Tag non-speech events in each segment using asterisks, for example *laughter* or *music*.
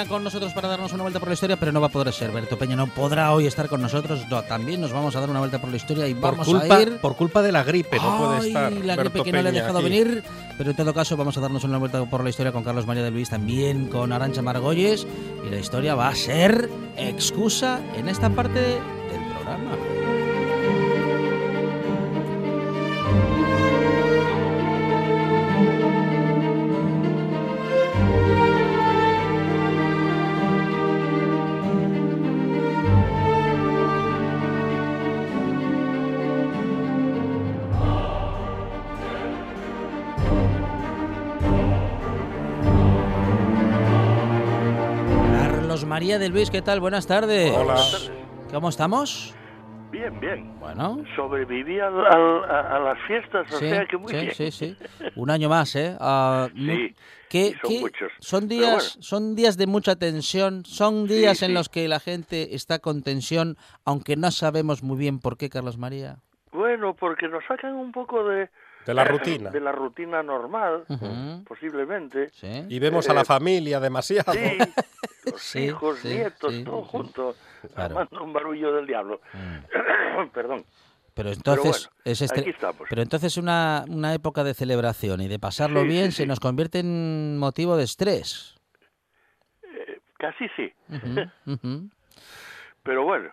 Peña con nosotros para darnos una vuelta por la historia, pero no va a poder ser. Berto Peña no podrá hoy estar con nosotros. No, también nos vamos a dar una vuelta por la historia y Por vamos culpa, a ir. por culpa de la gripe, no puede estar. la Berto gripe que no le ha Peña dejado aquí. venir. Pero en todo caso, vamos a darnos una vuelta por la historia con Carlos María de Luis, también con Arancha Margolles. Y la historia va a ser excusa en esta parte del programa. María de Luis, ¿qué tal? Buenas tardes. Hola. ¿Cómo estamos? Bien, bien. Bueno. Sobreviví al- al- a, a las fiestas, o Sí, sea que muy sí, bien. sí, sí. Un año más, ¿eh? Mu- Sí, ¿qué- y son qué- muchos. son días, bueno. son días de mucha tensión, son Sí, días en sí. los que la gente está con tensión, aunque no sabemos muy bien por qué, Carlos María. Bueno, porque nos sacan un poco de... De la rutina. De la rutina normal, posiblemente. Sí. Y vemos a la Eh, familia demasiado. Sí, los Sí, hijos, sí, nietos, sí, todo sí. junto, Claro. armando un barullo del diablo. Mm. *coughs* Perdón. Pero entonces bueno, es aquí estamos. pero entonces una, una época de celebración y de pasarlo Sí, bien sí, se sí. nos convierte en motivo de estrés. Eh, casi sí. *laughs* Pero bueno,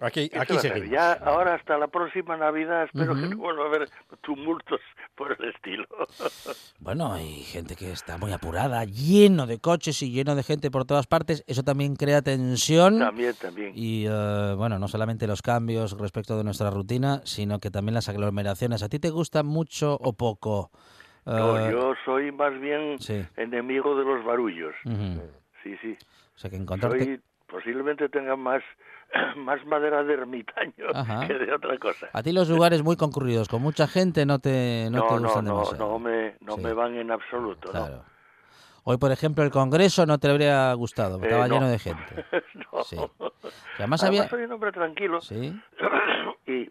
Aquí, ¿Qué se aquí va a. Ya ahora hasta la próxima Navidad espero que Ujú. no vuelva a haber tumultos por el estilo. *laughs* Bueno, hay gente que está muy apurada, lleno de coches y lleno de gente por todas partes. Eso también crea tensión. también, también. Y eh, bueno, no solamente los cambios respecto de nuestra rutina, sino que también las aglomeraciones. ¿A ti te gusta mucho o poco? No, Eh, yo soy más bien sí. enemigo de los barullos. ujú. Sí, sí. O sea que encontrarte... Soy, posiblemente tenga más, *laughs* más madera de ermitaño Ajá. que de otra cosa. A ti los lugares muy concurridos, con mucha gente, no te, no, No, te no, gustan no, demasiado. no me, no Sí. me van en absoluto, ¿no? Claro. Hoy, por ejemplo, el Congreso no te habría gustado, Eh, estaba no. lleno de gente. *laughs* no. Sí. Además Además, había... soy un hombre tranquilo Sí, *clears throat* y,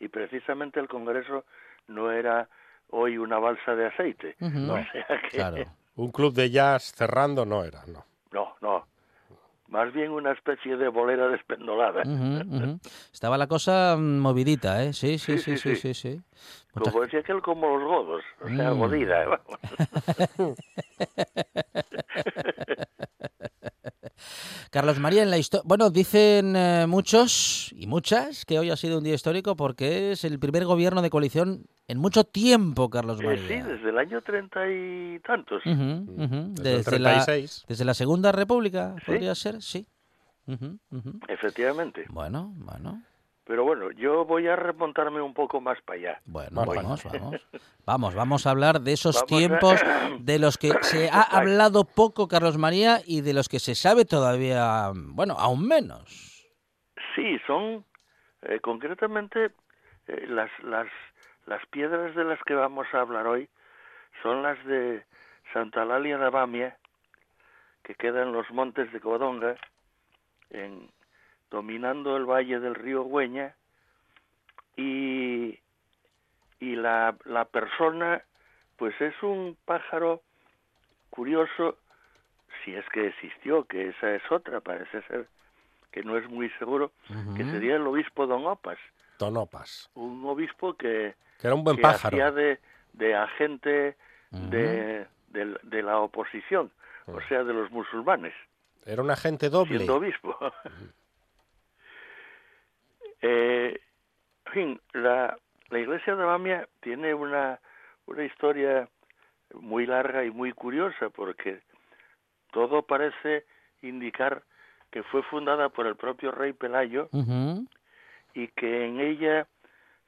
y precisamente el Congreso no era hoy una balsa de aceite. *laughs* O sea que, claro. Un club de jazz cerrando no era, no. no, no. Más bien una especie de bolera despendolada. Ujú, ujú. *laughs* Estaba la cosa mm, movidita, ¿eh? Sí, sí, sí, Sí, sí, sí, sí, sí. Mucha Como decía aquel, como los godos, o sea, Mm. godida. ¿eh? vamos. *laughs* *laughs* Carlos María, en la historia. Bueno, dicen eh, muchos y muchas que hoy ha sido un día histórico porque es el primer gobierno de coalición en mucho tiempo, Carlos Eh, María. sí, desde el año treinta y tantos. Desde la, 36. desde la Segunda República, Sí. podría ser, sí. Efectivamente. Bueno, bueno, Pero bueno, yo voy a remontarme un poco más para allá. bueno, Vale. vamos, vamos. Vamos, vamos a hablar de esos Vamos a- tiempos *coughs* de los que se ha hablado poco, Carlos María, y de los que se sabe todavía, bueno, aún menos. Sí, son eh, concretamente eh, las, las, las piedras de las que vamos a hablar hoy son las de Santa Lalia de Abamia, que queda en los montes de Covadonga, en, dominando el valle del río Güeña, y, y la, la persona, pues es un pájaro curioso, si es que existió, que esa es otra, parece ser que no es muy seguro, que sería el obispo Don Opas, Tonopas. un obispo que, Que era un buen que pájaro. hacía de, de agente de, de la oposición, o sea, de los musulmanes, Era un agente doble. siendo obispo. Eh, en fin, la, la iglesia de Bamia tiene una, una historia muy larga y muy curiosa, porque todo parece indicar que fue fundada por el propio rey Pelayo, y que en ella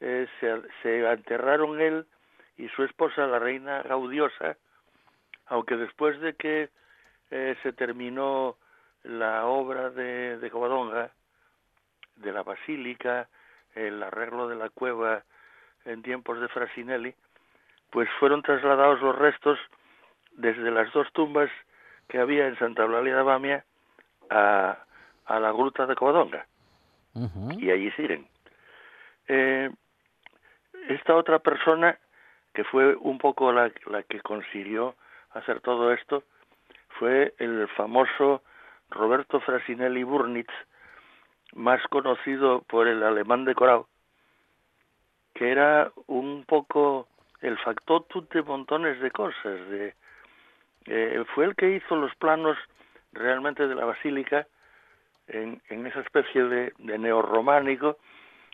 eh, se, se enterraron él y su esposa, la reina Gaudiosa, aunque después de que eh, se terminó la obra de, de Covadonga, de la basílica, el arreglo de la cueva en tiempos de Frasinelli, pues fueron trasladados los restos desde las dos tumbas que había en Santa Eulalia de Bamia a, a la gruta de Covadonga y allí siguen. Eh, esta otra persona, que fue un poco la, la que consiguió hacer todo esto, fue el famoso Roberto Frasinelli Burnitz, más conocido por el alemán decorado, que era un poco el factotum de montones de cosas. De, eh, fue el que hizo los planos realmente de la basílica en, en esa especie de, de neorrománico,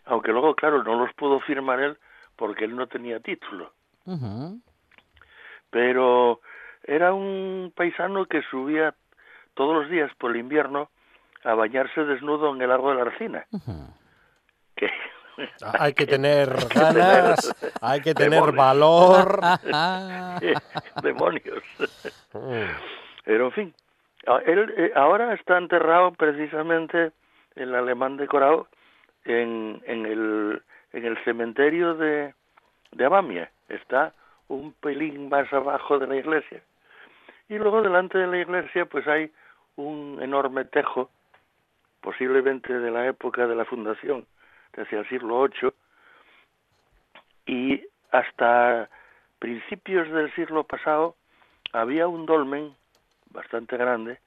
aunque luego, claro, no los pudo firmar él porque él no tenía título. Pero era un paisano que subía todos los días por el invierno a bañarse desnudo en el lago de la Arcina. Que, Hay que *laughs* tener ganas, hay que tener Demonios. valor. *laughs* Demonios. Mm. Pero en fin, él eh, ahora está enterrado precisamente el alemán decorado en, en, el, en el cementerio de, de Abamia. Está un pelín más abajo de la iglesia. Y luego delante de la iglesia pues hay un enorme tejo, posiblemente de la época de la fundación, de hacia el siglo VIII, y hasta principios del siglo pasado había un dolmen bastante grande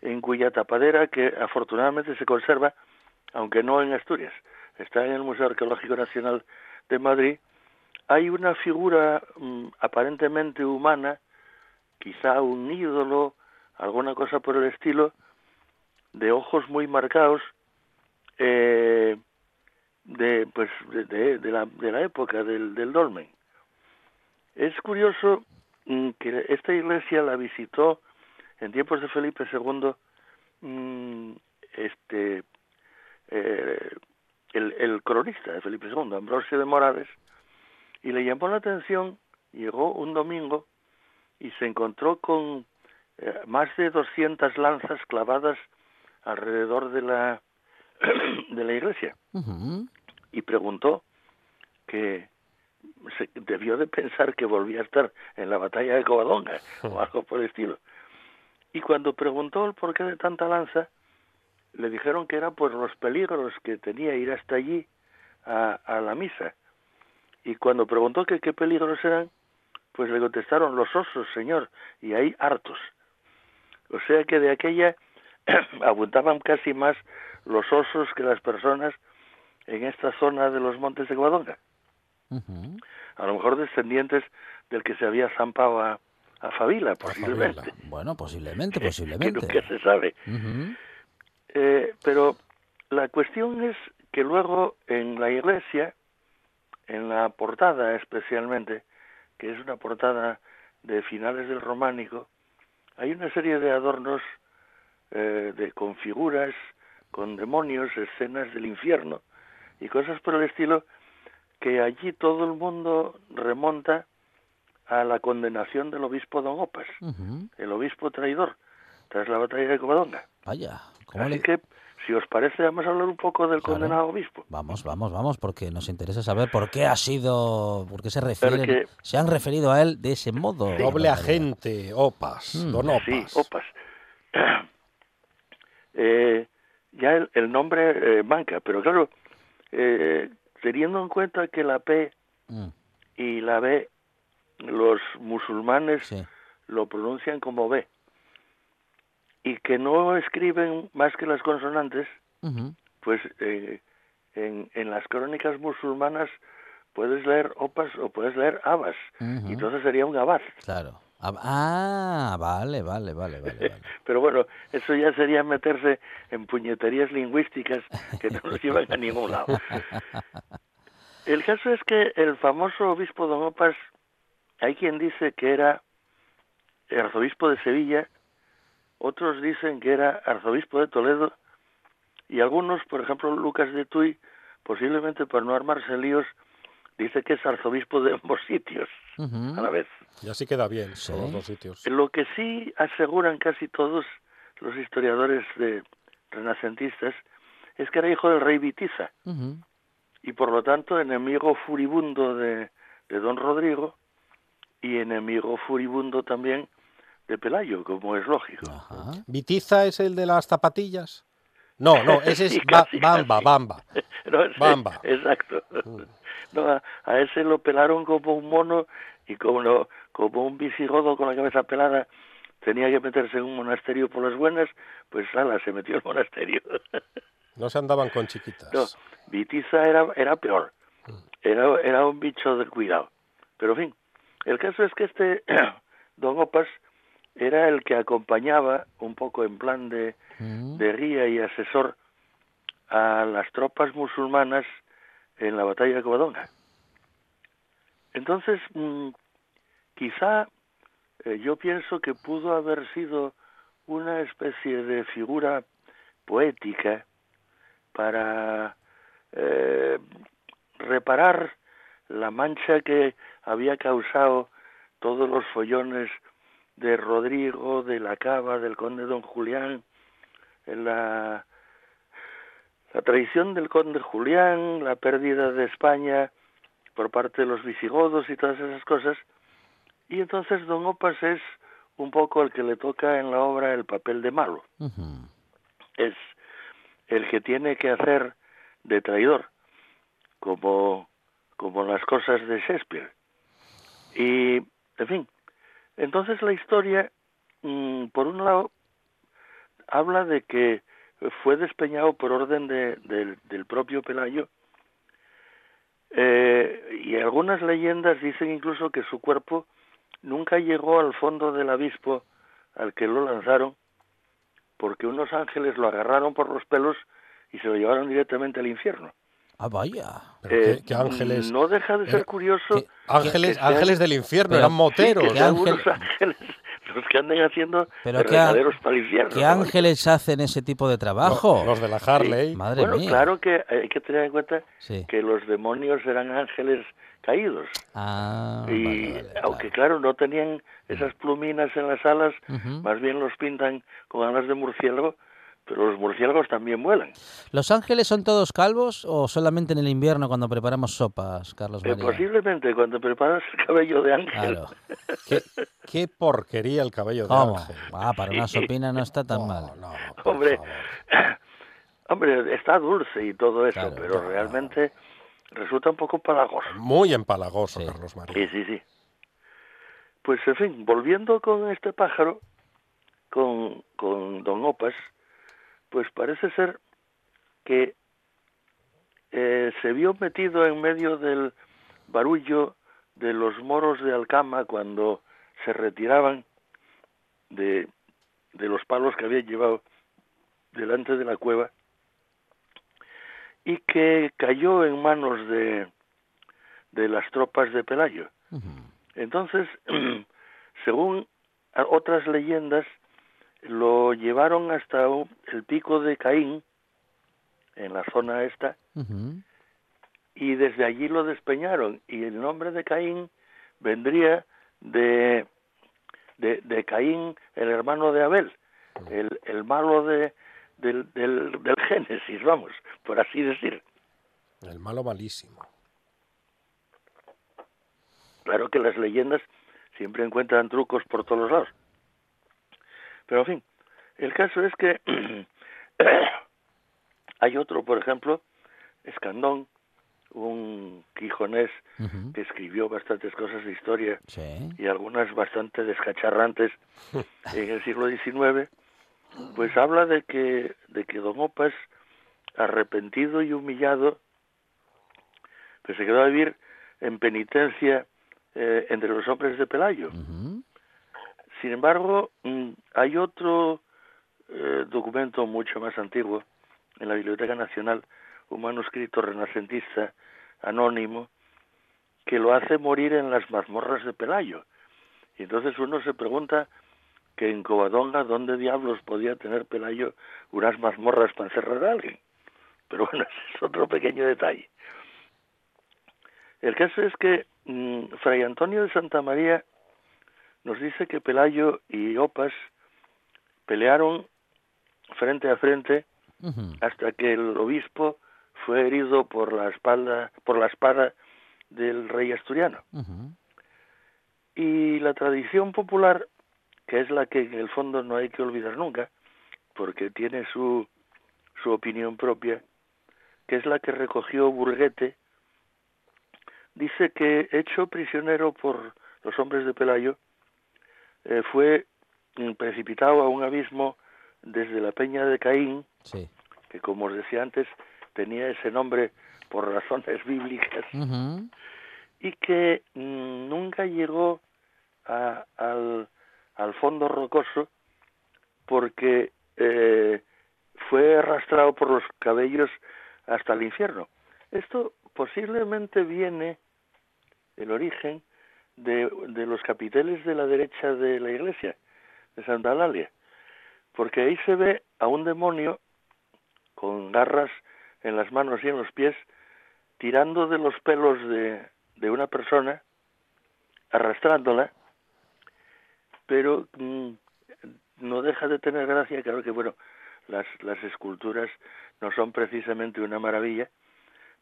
en cuya tapadera que afortunadamente se conserva, aunque no en Asturias, está en el Museo Arqueológico Nacional de Madrid, hay una figura mm, aparentemente humana, quizá un ídolo, alguna cosa por el estilo, de ojos muy marcados, eh, de pues de, de, la, de la época del, del dolmen. Es curioso mm, que esta iglesia la visitó en tiempos de Felipe II mm, este eh, el, el cronista de Felipe II, Ambrosio de Morales, y le llamó la atención, llegó un domingo y se encontró con eh, más de 200 lanzas clavadas alrededor de la *clears throat* de la iglesia y preguntó que se debió de pensar que volvía a estar en la batalla de Covadonga *laughs* o algo por el estilo. Y cuando preguntó el porqué de tanta lanza, le dijeron que eran pues los peligros que tenía ir hasta allí a, a la misa. Y cuando preguntó que qué peligros eran, pues le contestaron los osos, señor, y hay hartos. O sea que de aquella *coughs* abundaban casi más los osos que las personas en esta zona de los montes de Guadonga. A lo mejor descendientes del que se había zampado a, a Favila, posiblemente. Bueno, posiblemente, *laughs* posiblemente. que se sabe. eh, pero la cuestión es que luego en la iglesia, en la portada especialmente, que es una portada de finales del románico, hay una serie de adornos eh, de, con figuras, con demonios, escenas del infierno y cosas por el estilo, que allí todo el mundo remonta a la condenación del obispo Don Opas, el obispo traidor, tras la batalla de Covadonga. Vaya, Así que, si os parece, vamos a hablar un poco del Claro. condenado obispo. Vamos, vamos, vamos, porque nos interesa saber por qué ha sido, por qué se refieren, Porque- se han referido a él de ese modo. Doble agente, Opas, Mm. Don Opas. Sí, Opas. *clears throat* Eh, ya el, el nombre eh, manca, pero claro, eh, teniendo en cuenta que la P Mm, y la B, los musulmanes sí. lo pronuncian como B, y que no escriben más que las consonantes, pues eh, en, en las crónicas musulmanas puedes leer opas o puedes leer abas, y entonces sería un abad. Claro. Ah, vale, vale, vale, vale. vale. *laughs* Pero bueno, eso ya sería meterse en puñeterías lingüísticas que no nos llevan a ningún lado. *laughs* El caso es que el famoso obispo Don Opas, hay quien dice que era arzobispo de Sevilla, otros dicen que era arzobispo de Toledo, y algunos, por ejemplo Lucas de Tuy, posiblemente por no armarse líos, dice que es arzobispo de ambos *laughs* sitios a la vez. Y así queda bien, Sí. los sitios. Lo que sí aseguran casi todos los historiadores de renacentistas es que era hijo del rey Vitiza y por lo tanto enemigo furibundo de, de don Rodrigo y enemigo furibundo también de Pelayo, como es lógico. Ajá. ¿Vitiza es el de las zapatillas? No, no, *laughs* ese es *laughs* Sí, Ba- casi, Bamba, casi. Bamba. No, ese- Bamba. Exacto. No, a, a ese lo pelaron como un mono y como, no- como un visigodo con la cabeza pelada tenía que meterse en un monasterio por las buenas, pues ala, se metió al monasterio. *laughs* No se andaban con chiquitas. No, Vitiza era, era peor. Era, era un bicho de cuidado. Pero en fin, el caso es que este *clears throat* Don Opas era el que acompañaba un poco en plan de, Mm. de guía y asesor a las tropas musulmanas en la batalla de Covadonga. Entonces, mm, quizá eh, yo pienso que pudo haber sido una especie de figura poética para eh, reparar la mancha que había causado todos los follones de Rodrigo, de la Cava, del conde don Julián, en la, la traición del conde Julián, la pérdida de España por parte de los visigodos y todas esas cosas. Y entonces don Opas es un poco el que le toca en la obra el papel de malo. Es el que tiene que hacer de traidor, como, como las cosas de Shakespeare. Y, en fin, entonces la historia, mm, por un lado, habla de que fue despeñado por orden de- del- propio Pelayo, eh, y algunas leyendas dicen incluso que su cuerpo nunca llegó al fondo del abispo al que lo lanzaron, porque unos ángeles lo agarraron por los pelos y se lo llevaron directamente al infierno. Ah, vaya. Pero Eh, qué, qué ángeles. No deja de ser Eh, curioso que- Ángeles, que sean- ángeles del infierno, Pero- eran sí, moteros. que ¿Qué sean ángel- ángeles *laughs* los que anden haciendo Pero regaderos para el infierno. ¿Qué ¿no? ángeles hacen ese tipo de trabajo? Los, los de la Harley. Madre Bueno, mía. claro que hay que tener en cuenta Sí. que los demonios eran ángeles caídos. Ah, y vale, vale, aunque claro. claro, no tenían esas pluminas en las alas, Ujú. más bien los pintan con alas de murciélago, pero los murciélagos también vuelan. ¿Los ángeles son todos calvos o solamente en el invierno cuando preparamos sopas, Carlos Eh, María? posiblemente cuando preparas el cabello de ángel, Claro. *laughs* ¿Qué, qué porquería el cabello de ¿Cómo? ángel. Ah, para una sopina no está tan No, mal. no, hombre, favor. *laughs* hombre, está dulce y todo eso, Claro, pero claro. realmente resulta un poco palagoso. Muy empalagoso, Sí. Carlos María. Sí, sí, sí. Pues, en fin, volviendo con este pájaro, con, con Don Opas, pues parece ser que eh, se vio metido en medio del barullo de los moros de Alcama cuando se retiraban de, de los palos que habían llevado delante de la cueva y que cayó en manos de, de las tropas de Pelayo. Entonces, *clears throat* según otras leyendas, lo llevaron hasta el pico de Caín, en la zona esta, y desde allí lo despeñaron. Y el nombre de Caín vendría de, de, de Caín, el hermano de Abel, el, el malo de, del, del, del Génesis, vamos, por así decir. El malo malísimo. Claro que las leyendas siempre encuentran trucos por todos los lados. Pero en fin, el caso es que *clears throat* hay otro, por ejemplo, Escandón, un quijonés que escribió bastantes cosas de historia Sí. y algunas bastante descacharrantes *laughs* en el siglo XIX, pues habla de que, de que Don Opas, arrepentido y humillado, pues se quedó a vivir en penitencia eh, entre los hombres de Pelayo. Sin embargo, mm, hay otro eh, documento mucho más antiguo en la Biblioteca Nacional, un manuscrito renacentista anónimo, que lo hace morir en las mazmorras de Pelayo. Y entonces uno se pregunta que en Covadonga, ¿dónde diablos podía tener Pelayo unas mazmorras para encerrar a alguien? Pero bueno, *laughs* ese es otro pequeño detalle. El caso es que mm, Fray Antonio de Santa María nos dice que Pelayo y Opas pelearon frente a frente hasta que el obispo fue herido por la espalda, por la espada del rey asturiano. Y la tradición popular, que es la que en el fondo no hay que olvidar nunca, porque tiene su, su opinión propia, que es la que recogió Burguete, dice que hecho prisionero por los hombres de Pelayo, eh, fue mm, precipitado a un abismo desde la peña de Caín, Sí. que como os decía antes, tenía ese nombre por razones *laughs* bíblicas, y que mm, nunca llegó a- al, al fondo rocoso porque eh, fue arrastrado por los cabellos hasta el infierno. Esto posiblemente viene el origen de, de los capiteles de la derecha de la iglesia, de Santa Eulalia, porque ahí se ve a un demonio con garras en las manos y en los pies, tirando de los pelos de, de una persona, arrastrándola, pero mm, no deja de tener gracia, claro que bueno, las, las esculturas no son precisamente una maravilla,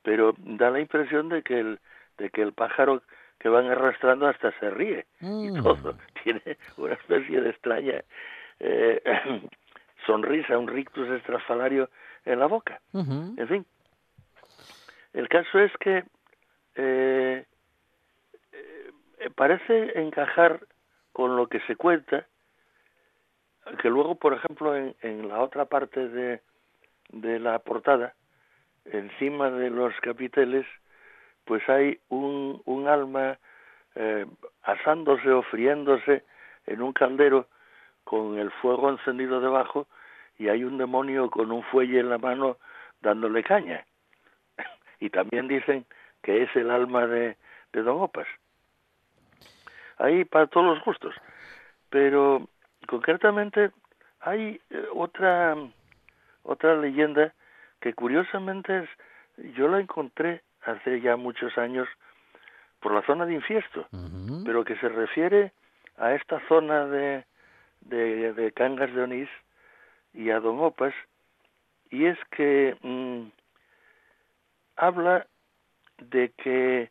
pero da la impresión de que el, de que el pájaro que van arrastrando hasta se ríe y Mm. todo, *laughs* tiene una especie de extraña eh, *clears throat* sonrisa, un rictus estrafalario en la boca. En fin, el caso es que eh, eh, parece encajar con lo que se cuenta, que luego, por ejemplo, en, en la otra parte de, de la portada, encima de los capiteles, pues hay un, un alma eh, asándose o friéndose en un caldero con el fuego encendido debajo y hay un demonio con un fuelle en la mano dándole caña. Y también dicen que es el alma de, Don Opas. Ahí para todos los gustos. Pero concretamente hay eh, otra otra leyenda que curiosamente es, yo la encontré hace ya muchos años por la zona de Infiesto, pero que se refiere a esta zona de, de, de Cangas de Onís y a Don Opas, y es que mm, habla de que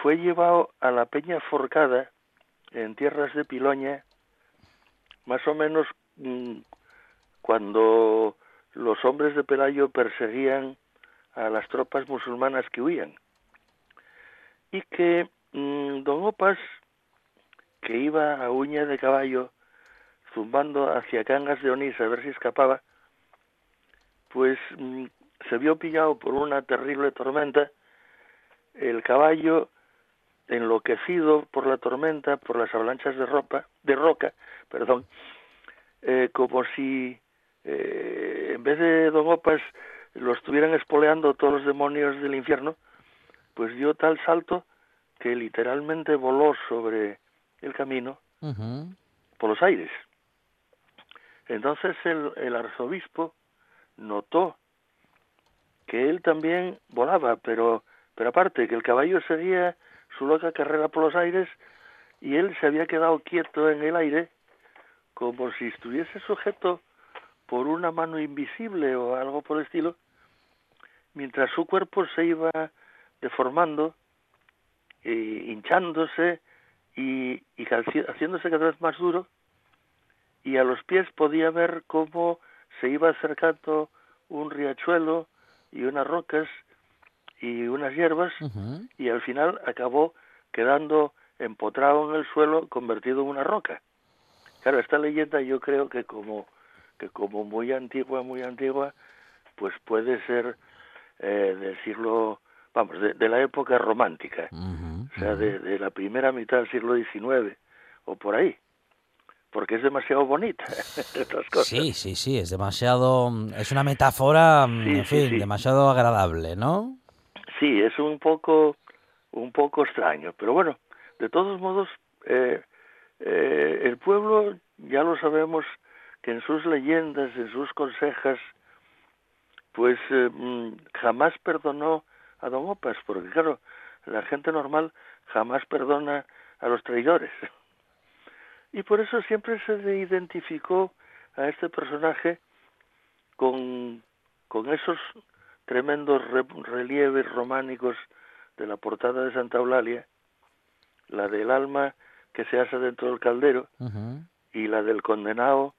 fue llevado a la Peña Forcada en tierras de Piloña, más o menos mm, cuando los hombres de Pelayo perseguían a las tropas musulmanas que huían. Y que mm, Don Opas, que iba a uña de caballo, zumbando hacia Cangas de Onís a ver si escapaba, pues mm, se vio pillado por una terrible tormenta, el caballo enloquecido por la tormenta, por las avalanchas de ropa, de roca, perdón, eh, como si eh, en vez de Don Opas lo estuvieran espoleando todos los demonios del infierno, pues dio tal salto que literalmente voló sobre el camino por los aires. Entonces el, el arzobispo notó que él también volaba, pero, pero aparte, que el caballo seguía su loca carrera por los aires y él se había quedado quieto en el aire como si estuviese sujeto por una mano invisible o algo por el estilo, mientras su cuerpo se iba deformando, eh, hinchándose y, y haci- haciéndose cada vez más duro, y a los pies podía ver cómo se iba acercando un riachuelo y unas rocas y unas hierbas, y al final acabó quedando empotrado en el suelo, convertido en una roca. Claro, esta leyenda yo creo que como que como muy antigua, muy antigua, pues puede ser eh, del siglo, vamos, de, de la época romántica, o sea, de, de la primera mitad del siglo XIX o por ahí, porque es demasiado bonita, *laughs* otras cosas. Sí, sí, sí, es demasiado, es una metáfora, mm, Sí, en sí, fin, sí. demasiado agradable, ¿no? Sí, es un poco, un poco extraño, pero bueno, de todos modos, eh, eh, el pueblo ya lo sabemos que en sus leyendas, en sus consejas, pues eh, mm, jamás perdonó a Don Opas, porque claro, la gente normal jamás perdona a los traidores. Y por eso siempre se le identificó a este personaje con, con esos tremendos re- relieves románicos de la portada de Santa Eulalia, la del alma que se hace dentro del caldero y la del condenado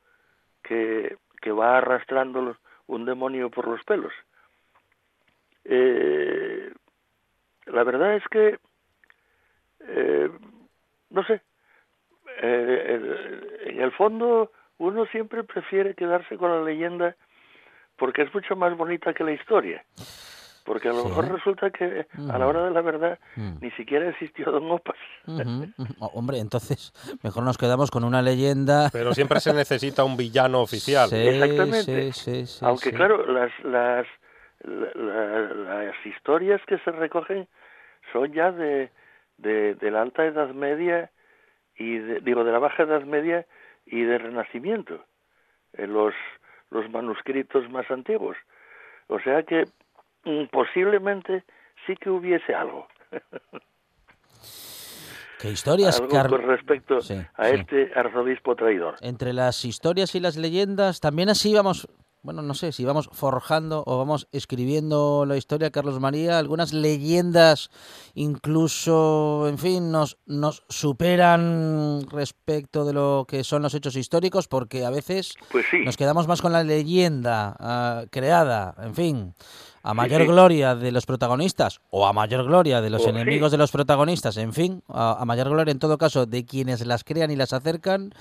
que, que va arrastrando los- un demonio por los pelos. Eh, la verdad es que, eh, no sé, eh, en el fondo uno siempre prefiere quedarse con la leyenda porque es mucho más bonita que la historia. Porque a lo Sí. mejor resulta que a la hora de la verdad Mm. ni siquiera existió Don Opas. Oh, Hombre, entonces mejor nos quedamos con una leyenda. Pero siempre se necesita un villano oficial. Sí, Exactamente. sí, sí, sí, Aunque sí. claro, las, las, la- la- las historias que se recogen son ya de, de, de la alta Edad Media y de- digo de la baja Edad Media y del Renacimiento, en los los manuscritos más antiguos. O sea que posiblemente sí que hubiese algo, *laughs* ¿Qué historias, algo Car- con respecto Sí, a sí. este arzobispo traidor. Entre las historias y las leyendas, también así vamos, bueno, no sé si vamos forjando o vamos escribiendo la historia, Carlos María, algunas leyendas incluso, en fin, nos, nos superan respecto de lo que son los hechos históricos, porque a veces Pues sí, nos quedamos más con la leyenda ah, creada, en fin, a mayor sí. gloria de los protagonistas o a mayor gloria de los Oh, sí. enemigos de los protagonistas, en fin, a, a mayor gloria en todo caso de quienes las crean y las acercan,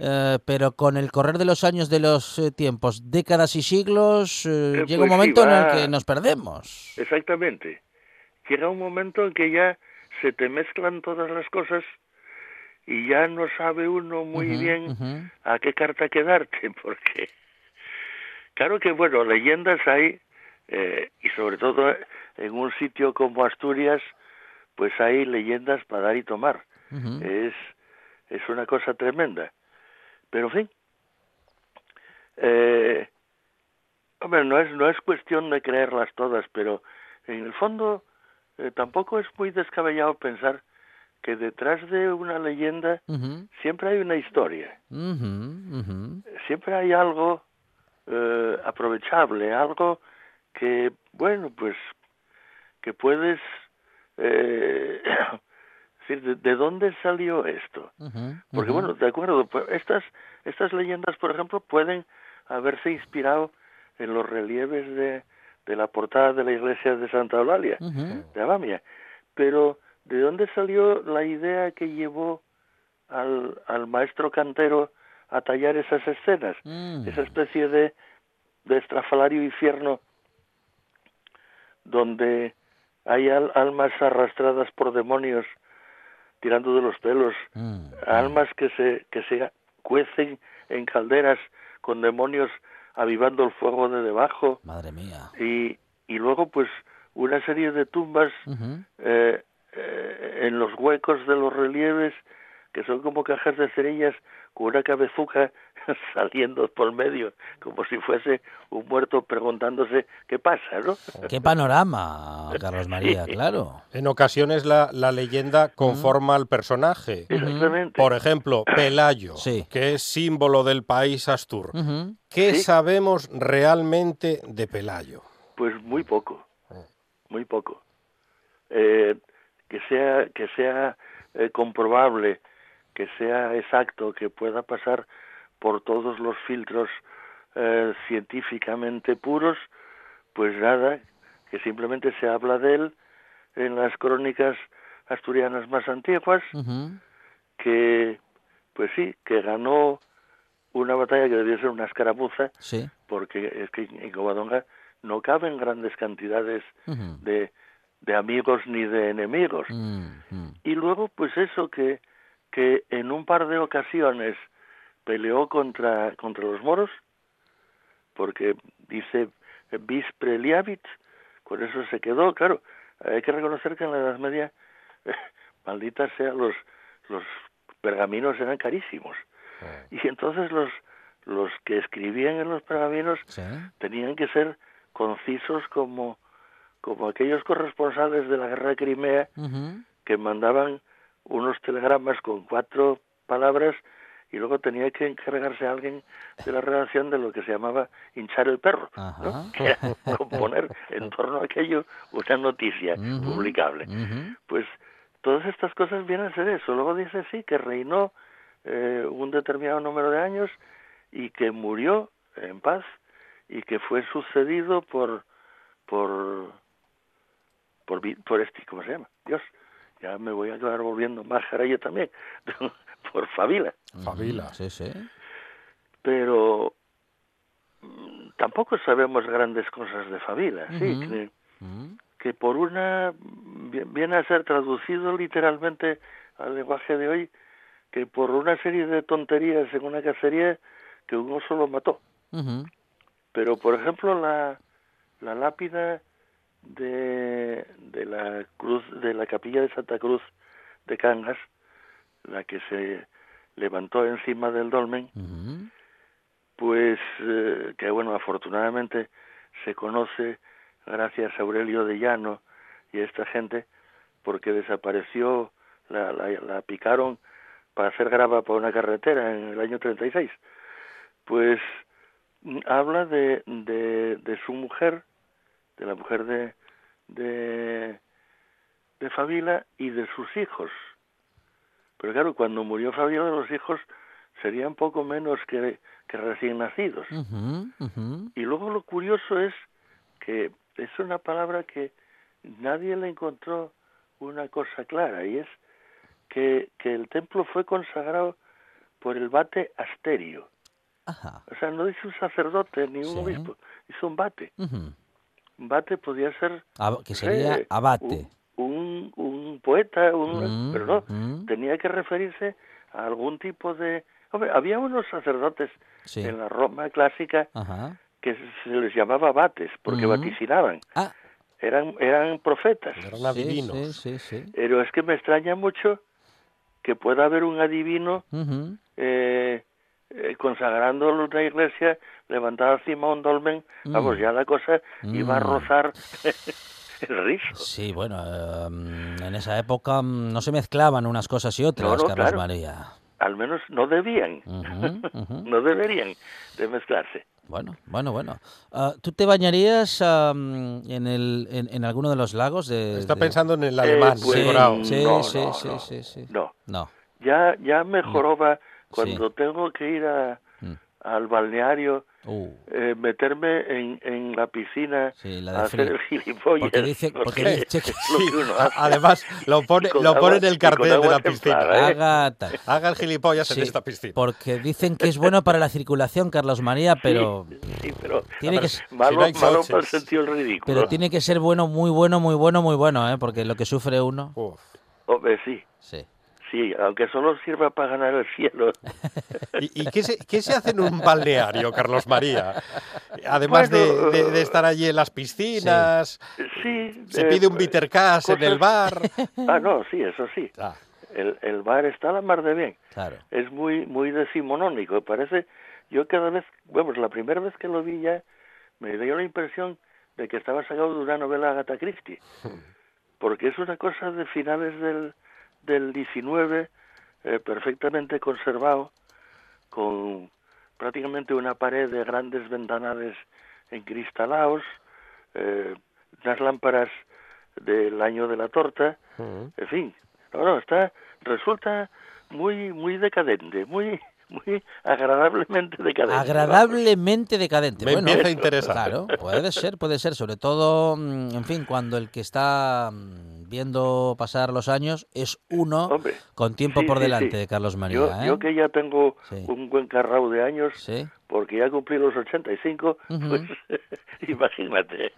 eh, pero con el correr de los años, de los eh, tiempos, décadas y siglos, eh, llega un pues momento en el que nos perdemos. Exactamente. Llega un momento en que ya se te mezclan todas las cosas y ya no sabe uno muy bien a qué carta quedarte, *laughs* porque claro que bueno, leyendas hay Eh, y sobre todo en un sitio como Asturias, pues hay leyendas para dar y tomar. Es, es una cosa tremenda. Pero en fin, eh, hombre, no es, no es cuestión de creerlas todas, pero en el fondo eh, tampoco es muy descabellado pensar que detrás de una leyenda siempre hay una historia, siempre hay algo eh, aprovechable, algo que, bueno, pues que puedes eh, *coughs* decir, ¿de, de dónde salió esto? Porque bueno, de acuerdo, pues, estas estas leyendas, por ejemplo, pueden haberse inspirado en los relieves de, de la portada de la iglesia de Santa Eulalia, de Abamia. Pero ¿de dónde salió la idea que llevó al, al maestro cantero a tallar esas escenas? Mm. Esa especie de, de estrafalario infierno donde hay al- almas arrastradas por demonios tirando de los pelos, Mm. almas que se que se cuecen en calderas con demonios avivando el fuego de debajo Madre mía. y y luego pues una serie de tumbas eh, eh, en los huecos de los relieves que son como cajas de cerillas con una cabezuca *laughs* saliendo por medio como si fuese un muerto preguntándose qué pasa, ¿no? Qué panorama, *laughs* Carlos María, claro. En ocasiones la, la leyenda conforma al personaje. Exactamente. Por ejemplo, *clears throat* Pelayo, Sí. que es símbolo del país Astur. ¿Qué Sí. sabemos realmente de Pelayo? Pues muy poco, muy poco. Eh, que sea que sea eh, comprobable, que sea exacto, que pueda pasar por todos los filtros eh, científicamente puros, pues nada, que simplemente se habla de él en las crónicas asturianas más antiguas, que pues sí, que ganó una batalla que debió ser una escaramuza, Sí. porque es que en Covadonga no caben grandes cantidades de, de amigos ni de enemigos. Y luego, pues eso, que, que en un par de ocasiones peleó contra, contra los moros, porque dice bis preliavit, con eso se quedó, claro, hay que reconocer que en la Edad Media, *laughs* maldita sea, los, los pergaminos eran carísimos. Y entonces los, los que escribían en los pergaminos Sí. tenían que ser concisos como, como aquellos corresponsales de la guerra de Crimea que mandaban unos telegramas con cuatro palabras y luego tenía que encargarse alguien de la redacción de lo que se llamaba hinchar el perro, ¿no? *laughs* Que era componer en torno a aquello una noticia publicable. Pues todas estas cosas vienen a ser eso. Luego dice sí que reinó eh, un determinado número de años y que murió en paz y que fue sucedido por por por, por este, ¿cómo se llama? Dios, ya me voy a acabar volviendo más yo también, *laughs* por Favila. Favila. Sí, sí. Pero mm, tampoco sabemos grandes cosas de Favila, sí, que, que por una vi- viene a ser traducido literalmente al lenguaje de hoy que por una serie de tonterías en una cacería que un oso lo mató pero por ejemplo la la lápida de, de la cruz de la capilla de Santa Cruz de Cangas la que se levantó encima del dolmen pues eh, que bueno afortunadamente se conoce gracias a Aurelio de Llano y a esta gente porque desapareció la, la, la picaron para hacer grava por una carretera en el año 36 pues mm, habla de, de, de su mujer de la mujer de de de Fabila y de sus hijos pero claro cuando murió Fabila los hijos serían poco menos que, que recién nacidos y luego lo curioso es que es una palabra que nadie le encontró una cosa clara y es que, que el templo fue consagrado por el bate Asterio. Ajá. O sea, no dice un sacerdote ni un Sí. obispo, hizo un bate. Bate podía ser Ab- que no sé, sería abate. Un, un, un poeta, un, Mm, pero no, mm. tenía que referirse a algún tipo de... Hombre, había unos sacerdotes Sí. en la Roma clásica Ajá. que se les llamaba bates, porque Ujú. vaticinaban. Ah, Eran, eran profetas. Eran adivinos. sí, sí, sí. Pero es que me extraña mucho que pueda haber un adivino eh, eh, consagrando una iglesia levantada encima un dolmen. Vamos, Mm. ya la cosa iba a Mm. rozar *laughs* el riso. Sí, bueno, eh, en esa época mm, no se mezclaban unas cosas y otras, No, no, Carlos claro. María. Al menos no debían, *laughs* no deberían de mezclarse. Bueno, bueno, bueno. Ah, ¿Tú te bañarías am, en, el, en, en alguno de los lagos de...? Está de- pensando en el alemán, Eh, pues, Sí, sí, No, sí, no, sí, no. sí, sí. No, No. ya, ya me joroba cuando Sí. tengo que ir a, Mm. al balneario, Uh, eh, meterme en, en la piscina Sí, la a de hacer frío. el gilipollas. Porque dice- no porque sé, dice que- es *laughs* lo Sí, que a- además lo *laughs* pone, lo agua- pone en el cartel de la piscina. templada, ¿eh? haga tal. Haga el gilipollas Sí, en esta piscina. Porque dicen que es bueno para la circulación, Carlos María, pero, Sí, sí, pero tiene que, si malo, no hay malo para el sentido ridículo. pero tiene que ser bueno, muy bueno, muy bueno, muy bueno, ¿eh? Porque lo que sufre uno... Uf. Hombre, sí, Sí. Sí, aunque solo sirva para ganar el cielo. *laughs* ¿Y, y qué, se, qué se hace en un balneario, Carlos María? Además de- Bueno, de, de estar allí en las piscinas, Sí. se eh, pide un bitter cash en el bar. *laughs* Ah, no, sí, eso sí. Ah, El, el bar está a la mar de bien. Claro. Es muy muy decimonónico. Parece, yo cada vez, bueno, la primera vez que lo vi ya, me dio la impresión de que estaba sacado de una novela Agatha Christie. Porque es una cosa de finales del, del 19, eh, perfectamente conservado, con prácticamente una pared de grandes ventanales encristalados, eh, unas lámparas del año de la torta, en fin, no, no, está, resulta muy, muy decadente, muy, muy agradablemente decadente. Agradablemente decadente. Me bueno, empieza a interesar. Claro, puede ser, puede ser. Sobre todo, mm, en fin, cuando el que está mm, viendo pasar los años es uno Hombre, con tiempo sí, por sí, delante, sí. Carlos María. Yo, ¿eh? yo que ya tengo un buen carrao de años, porque ya cumplí los 85, Ujú. pues *laughs* imagínate.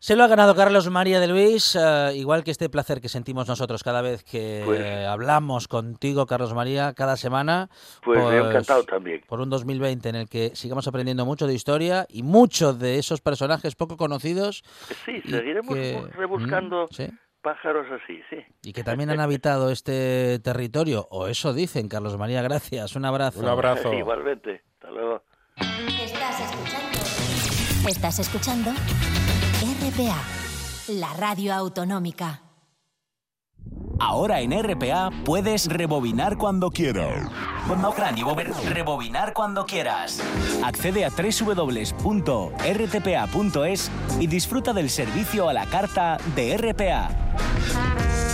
Se lo ha ganado Carlos María de Luis, eh, igual que este placer que sentimos nosotros cada vez que Pues- hablamos contigo, Carlos María, cada semana. Pues, me he encantado también. Por un 2020 en el que sigamos aprendiendo mucho de historia y muchos de esos personajes poco conocidos. Sí, seguiremos que- rebuscando Mm, sí. pájaros así, sí. Y que también han habitado este territorio, o eso dicen, Carlos María, gracias, un abrazo. Un abrazo. *laughs* Igualmente. Hasta luego. Estás escuchando. Estás escuchando RPA, la radio autonómica. Ahora en RPA puedes rebobinar cuando quieras. Rebobinar cuando quieras. Accede a www.rtpa.es y disfruta del servicio a la carta de RPA.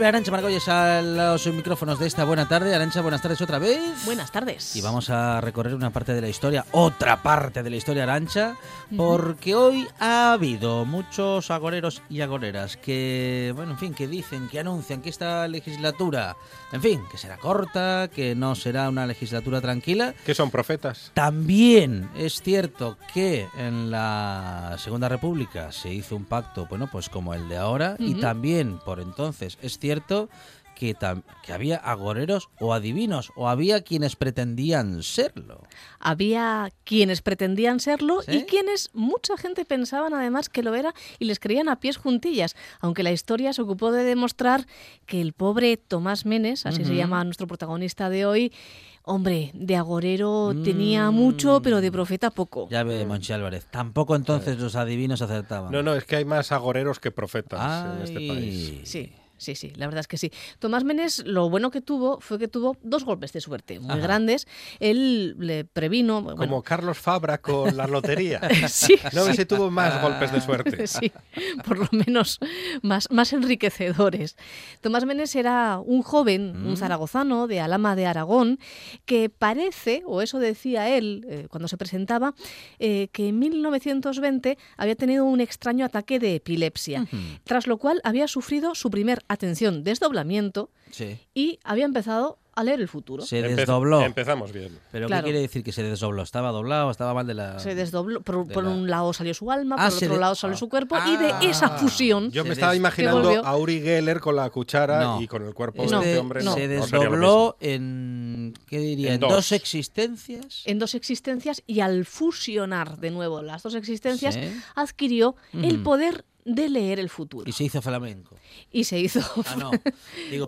Vuelve Arancha Margolles a los micrófonos de esta buena tarde. Arancha, buenas tardes otra vez. Buenas tardes. Y vamos a recorrer una parte de la historia, otra parte de la historia Arancha, porque hoy ha habido muchos agoreros y agoreras que, bueno, en fin, que dicen, que anuncian que esta legislatura, en fin, que será corta, que no será una legislatura tranquila. ¿Qué son profetas? También es cierto que en la Segunda República se hizo un pacto, bueno, pues como el de ahora, y Ujú. también por entonces es cierto que, tam- que había agoreros o adivinos, o había quienes pretendían serlo. Había quienes pretendían serlo ¿Sí? y quienes mucha gente pensaban además que lo era y les creían a pies juntillas, aunque la historia se ocupó de demostrar que el pobre Tomás Menes, así se llama nuestro protagonista de hoy, hombre, de agorero tenía mucho, pero de profeta poco. Ya ve, Monchi Álvarez. Tampoco entonces los adivinos acertaban. No, no, es que hay más agoreros que profetas en este país. Sí. Sí, sí, la verdad es que sí. Tomás Menes lo bueno que tuvo fue que tuvo dos golpes de suerte muy Ajá. grandes. Él le previno... bueno, Como Carlos Fabra con la lotería. *laughs* Sí, No, sí. ese tuvo más golpes de suerte. *laughs* Sí, por lo menos más, más enriquecedores. Tomás Menes era un joven, Mm. un zaragozano de Alama de Aragón, que parece, o eso decía él eh, cuando se presentaba, eh, que en 1920 había tenido un extraño ataque de epilepsia, tras lo cual había sufrido su primer, atención, desdoblamiento Sí. y había empezado a leer el futuro. Se desdobló. Empezamos bien. ¿Pero Claro. qué quiere decir que se desdobló? ¿Estaba doblado? ¿Estaba mal de la...? Se desdobló, por, de por la- un lado salió su alma, Ah, por otro de- lado salió ah. su cuerpo, y de esa fusión Yo me estaba des- imaginando a Uri Geller con la cuchara No. y con el cuerpo de este hombre. no. se desdobló en... ¿Qué diría? En En, dos. dos. existencias. en dos existencias y al fusionar de nuevo las dos existencias Sí. adquirió el poder de leer el futuro. Y se hizo flamenco. Y se hizo... Ah, no. Digo,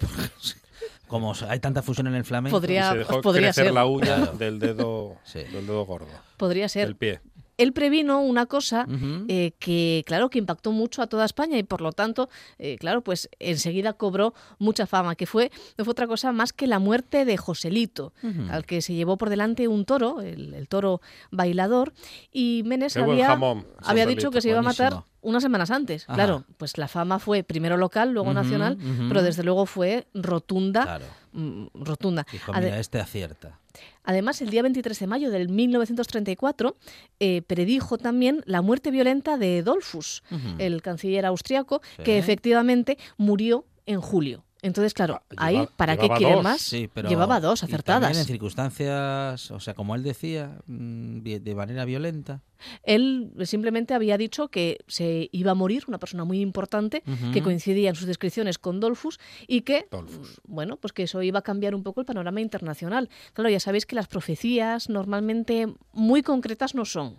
*laughs* como hay tanta fusión en el flamenco... Podría-. Se dejó podría crecer ser. la uña del dedo, Sí. del dedo gordo, Podría ser. del pie. Él previno una cosa eh, que, claro, que impactó mucho a toda España y por lo tanto, eh, claro, pues enseguida cobró mucha fama, que fue, no fue otra cosa más que la muerte de Joselito, al que se llevó por delante un toro, el, el toro bailador, y Menes Qué había, jamón, había dicho que se iba a matar buenísimo. unas semanas antes. Ajá. Claro, pues la fama fue primero local, luego nacional, pero desde luego fue rotunda. Claro. Mm, Rotunda. Ade- mira, este acierta. Además, el día 23 de mayo del 1934 eh, predijo también la muerte violenta de Dolfus, el canciller austriaco, Sí. que efectivamente murió en julio. Entonces, claro, Ah, ahí, lleva- ¿para qué dos. más? Sí, pero Llevaba dos y también acertadas. en circunstancias, o sea, como él decía, mm, de manera violenta. Él simplemente había dicho que se iba a morir, una persona muy importante, que coincidía en sus descripciones con Dolfus y que, Dolfus. bueno, pues que eso iba a cambiar un poco el panorama internacional. Claro, ya sabéis que las profecías normalmente muy concretas no son.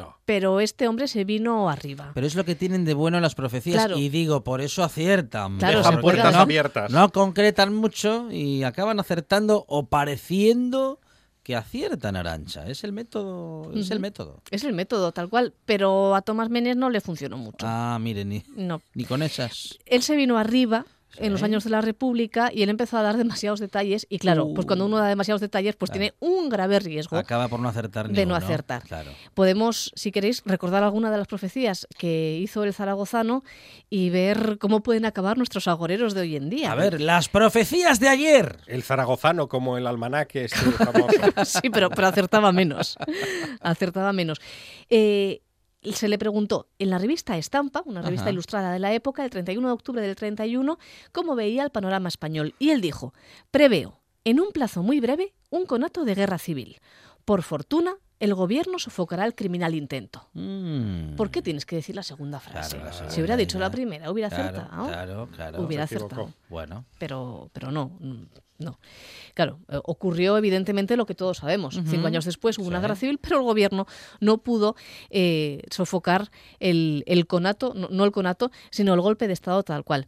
No. pero este hombre se vino arriba. Pero es lo que tienen de bueno las profecías Claro. y digo, por eso aciertan. Claro, Dejan puertas pegan. abiertas. No concretan mucho y acaban acertando o pareciendo que aciertan Arancha. Es el método, es el método. Es el método tal cual, pero a Tomás Menes no le funcionó mucho. Ah, mire, ni, No. ni con esas. Él se vino arriba Sí. en los años de la República y él empezó a dar demasiados detalles y claro, pues cuando uno da demasiados detalles pues Claro. tiene un grave riesgo. Acaba por no acertar de no acertar. Claro. Podemos, si queréis, recordar alguna de las profecías que hizo el zaragozano y ver cómo pueden acabar nuestros agoreros de hoy en día. A ver, las profecías de ayer. El zaragozano como el almanaque este *laughs* famoso. sí, pero, pero acertaba menos. *laughs* acertaba menos. Eh, se le preguntó en la revista Estampa, una revista Ajá. ilustrada de la época, el 31 de octubre del 31, cómo veía el panorama español. Y él dijo, preveo, en un plazo muy breve, un conato de guerra civil. Por fortuna, el gobierno sofocará el criminal intento. Mm. ¿Por qué tienes que decir la segunda frase? Claro, la si hubiera dicho la primera, hubiera Claro, acertado. claro, claro. Hubiera acertado. Bueno. Pero, pero no, no. Claro, eh, ocurrió evidentemente lo que todos sabemos. Cinco años después hubo una guerra civil, pero el gobierno no pudo eh, sofocar el, el conato, no, no el conato, sino el golpe de Estado tal cual.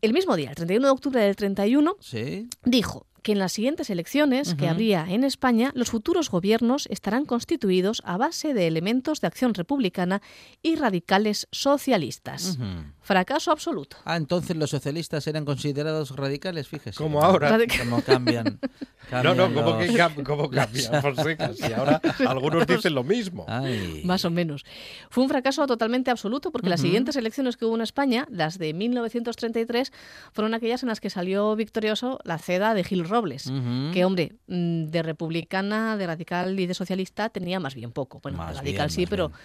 El mismo día, el 31 de octubre del 31, Sí. dijo que en las siguientes elecciones que habría en España, los futuros gobiernos estarán constituidos a base de elementos de acción republicana y radicales socialistas. Fracaso absoluto. Ah, entonces los socialistas eran considerados radicales, fíjese. Como ahora. Radic- Cómo cambian. *laughs* No, no, cambian ¿cómo, que los- cam- cómo cambia, Fonseca? *laughs* Si ahora algunos dicen lo mismo. Ay. Más o menos. Fue un fracaso totalmente absoluto porque las siguientes elecciones que hubo en España, las de 1933, fueron aquellas en las que salió victorioso la ceda de Gil Robles. Que, hombre, mm, de republicana, de radical y de socialista tenía más bien poco. Bueno, Más radical bien, sí, pero, bien.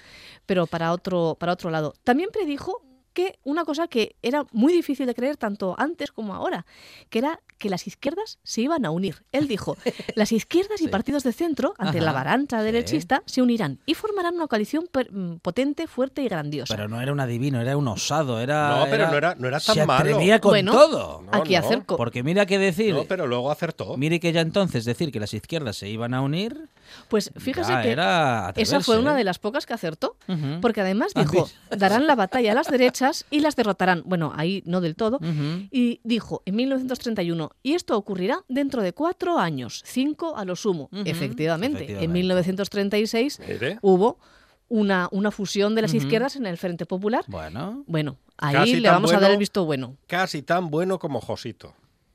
pero para, otro, para otro lado. También predijo que una cosa que era muy difícil de creer tanto antes como ahora, que era que las izquierdas se iban a unir. Él dijo, *laughs* las izquierdas y Sí. partidos de centro, ante Ajá, la avalancha sí. derechista, se unirán y formarán una coalición per- mm, potente, fuerte y grandiosa. Pero no era un adivino, era un osado. Era, No, pero no era- no era tan se malo. atrevía con Bueno, todo. No, Aquí no. acerco. Porque mira que decir. No, pero luego acertó. Mire que ya entonces decir que las izquierdas se iban a unir. Pues fíjese que era esa fue una ¿eh? de las pocas que acertó, porque además Ah, dijo, darán la batalla a las derechas *laughs* y las derrotarán. Bueno, ahí no del todo. Y dijo en 1931, y esto ocurrirá dentro de cuatro años, cinco a lo sumo. Efectivamente, en efectivamente. 1936 Mire. hubo una, una fusión de las izquierdas en el Frente Popular. Bueno, Bueno, ahí Casi le vamos a dar el visto bueno. Casi tan bueno como Josito.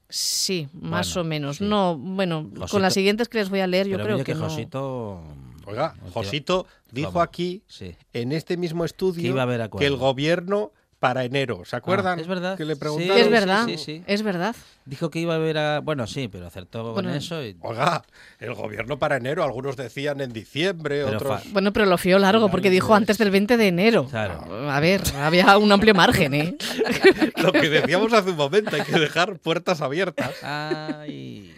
Sí, más Bueno, o menos. sí. No, bueno, Josito- con las siguientes que les voy a leer, yo creo que, que no. Josito... Oiga, Josito dijo aquí, Sí. en este mismo estudio, Que iba a haber que el gobierno para enero. ¿Se acuerdan? Ah, es verdad. Que le Sí, preguntaron. es sí, verdad, sí, sí. es verdad. Dijo que iba a haber a... Bueno, sí, pero acertó Bueno, con eso y... Oiga, el gobierno para enero, algunos decían en diciembre, Pero otros... fa- Bueno, pero lo fió largo porque dijo antes del 20 de enero. Claro. A ver, había un amplio margen, ¿eh? *laughs* Lo que decíamos hace un momento, hay que dejar puertas abiertas. Ay...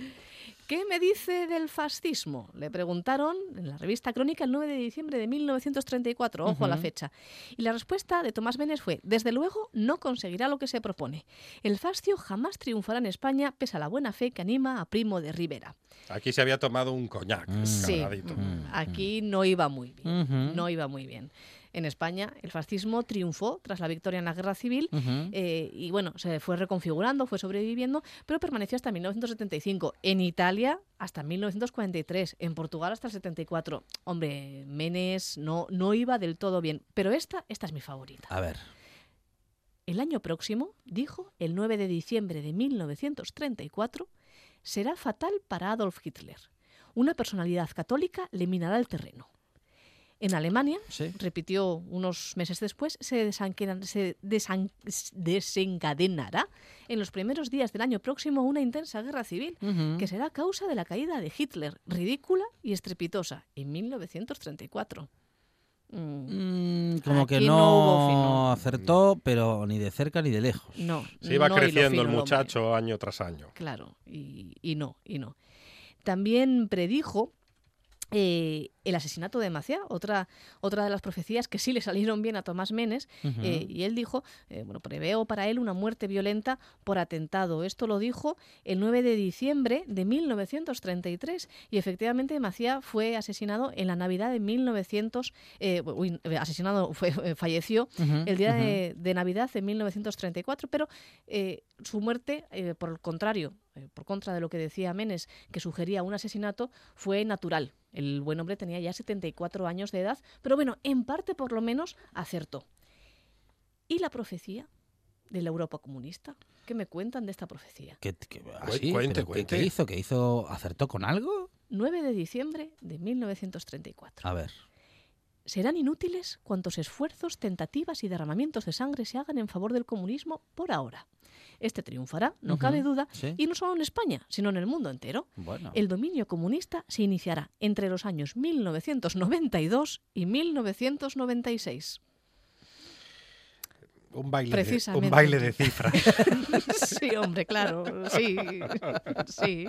¿Qué me dice del fascismo? Le preguntaron en la revista Crónica el 9 de diciembre de 1934, ojo a la fecha. Y la respuesta de Tomás Benes fue, desde luego no conseguirá lo que se propone. El fascio jamás triunfará en España pese a la buena fe que anima a Primo de Rivera. Aquí se había tomado un coñac, Sí, cargadito. mm, aquí no iba muy bien. Ujú. No iba muy bien. En España el fascismo triunfó tras la victoria en la guerra civil eh, y bueno, se fue reconfigurando, fue sobreviviendo, pero permaneció hasta 1975. En Italia hasta 1943, en Portugal hasta el 74. Hombre, Menes no, no iba del todo bien, pero esta, esta es mi favorita. A ver. El año próximo, dijo, el 9 de diciembre de 1934, será fatal para Adolf Hitler. Una personalidad católica le minará el terreno. En Alemania, Sí. repitió unos meses después, se, desanquedan- se desencadenará en los primeros días del año próximo una intensa guerra civil que será causa de la caída de Hitler, ridícula y estrepitosa, en 1934. Mm, Mm, como que no, acertó, pero ni de cerca ni de lejos. no, Se iba no creciendo el hombre. muchacho año tras año. Claro, y, y no, y no. También predijo eh, el asesinato de Maciá, otra, otra de las profecías que sí le salieron bien a Tomás Menes, eh, y él dijo, eh, bueno, preveo para él una muerte violenta por atentado. Esto lo dijo el 9 de diciembre de 1933 y efectivamente Maciá fue asesinado en la Navidad de 1900, eh, uy, asesinado, fue, falleció el día ujú. de, de Navidad de 1934, pero eh, su muerte, por el contrario, por contra de lo que decía Menes, que sugería un asesinato, fue natural. El buen hombre tenía ya 74 años de edad, pero bueno, en parte por lo menos acertó. ¿Y la profecía de la Europa comunista? ¿Qué me cuentan de esta profecía? ¿Qué, qué- Cu- así? cuente, ¿Pero qué- cuente. ¿Qué hizo? ¿Qué hizo? ¿Acertó con algo? 9 de diciembre de 1934. A ver. Serán inútiles cuantos esfuerzos, tentativas y derramamientos de sangre se hagan en favor del comunismo por ahora. Este triunfará, no cabe duda, sí. y no solo en España, sino en el mundo entero. Bueno. El dominio comunista se iniciará entre los años 1992 y 1996. Un baile, de, un baile de cifras. *laughs* sí, hombre, claro, sí, sí.